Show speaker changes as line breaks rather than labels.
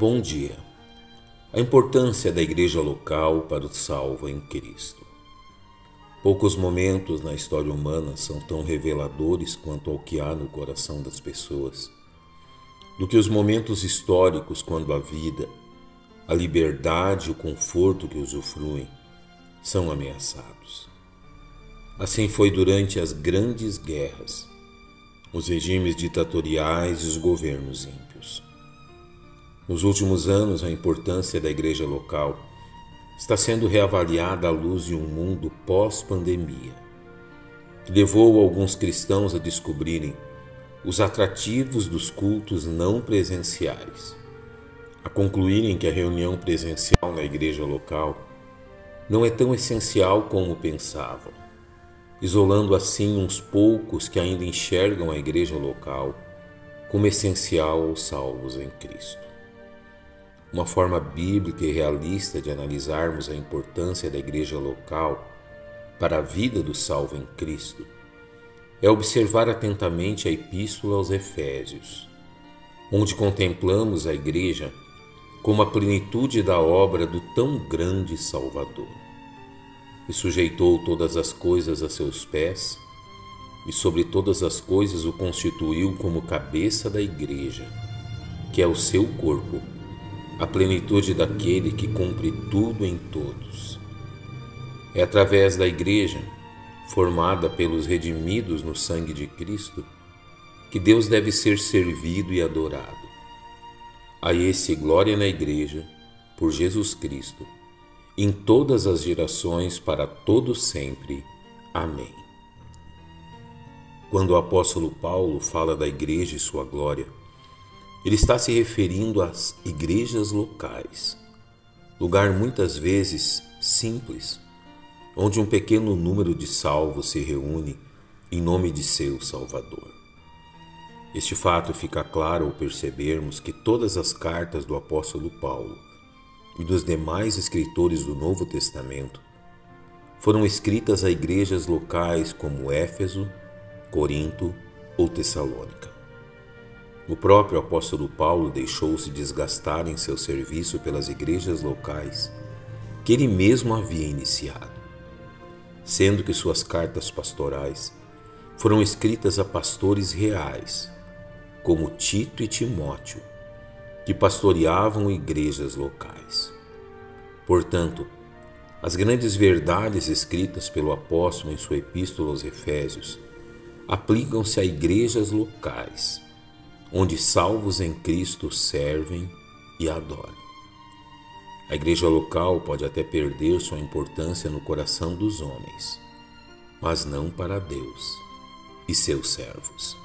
Bom dia. A importância da igreja local para o salvo em Cristo. Poucos momentos na história humana são tão reveladores quanto ao que há no coração das pessoas, do que os momentos históricos quando a vida, a liberdade e o conforto que usufruem são ameaçados. Assim foi durante as grandes guerras, os regimes ditatoriais e os governos ímpios. Nos últimos anos, a importância da igreja local está sendo reavaliada à luz de um mundo pós-pandemia, que levou alguns cristãos a descobrirem os atrativos dos cultos não presenciais, a concluírem que a reunião presencial na igreja local não é tão essencial como pensavam isolando assim uns poucos que ainda enxergam a igreja local como essencial aos salvos em Cristo. Uma forma bíblica e realista de analisarmos a importância da igreja local para a vida do salvo em Cristo é observar atentamente a Epístola aos Efésios, onde contemplamos a igreja como a plenitude da obra do tão grande Salvador e sujeitou todas as coisas a seus pés, e sobre todas as coisas o constituiu como cabeça da Igreja, que é o seu corpo, a plenitude daquele que cumpre tudo em todos. É através da Igreja, formada pelos redimidos no sangue de Cristo, que Deus deve ser servido e adorado. A esse glória na Igreja, por Jesus Cristo em todas as gerações, para todo sempre. Amém. Quando o apóstolo Paulo fala da igreja e sua glória, ele está se referindo às igrejas locais, lugar muitas vezes simples, onde um pequeno número de salvos se reúne em nome de seu Salvador. Este fato fica claro ao percebermos que todas as cartas do apóstolo Paulo e dos demais escritores do Novo Testamento foram escritas a igrejas locais como Éfeso, Corinto ou Tessalônica. O próprio apóstolo Paulo deixou-se desgastar em seu serviço pelas igrejas locais que ele mesmo havia iniciado, sendo que suas cartas pastorais foram escritas a pastores reais, como Tito e Timóteo, que pastoreavam igrejas locais. Portanto, as grandes verdades escritas pelo apóstolo em sua epístola aos Efésios aplicam-se a igrejas locais, onde salvos em Cristo servem e adoram. A igreja local pode até perder sua importância no coração dos homens, mas não para Deus e seus servos.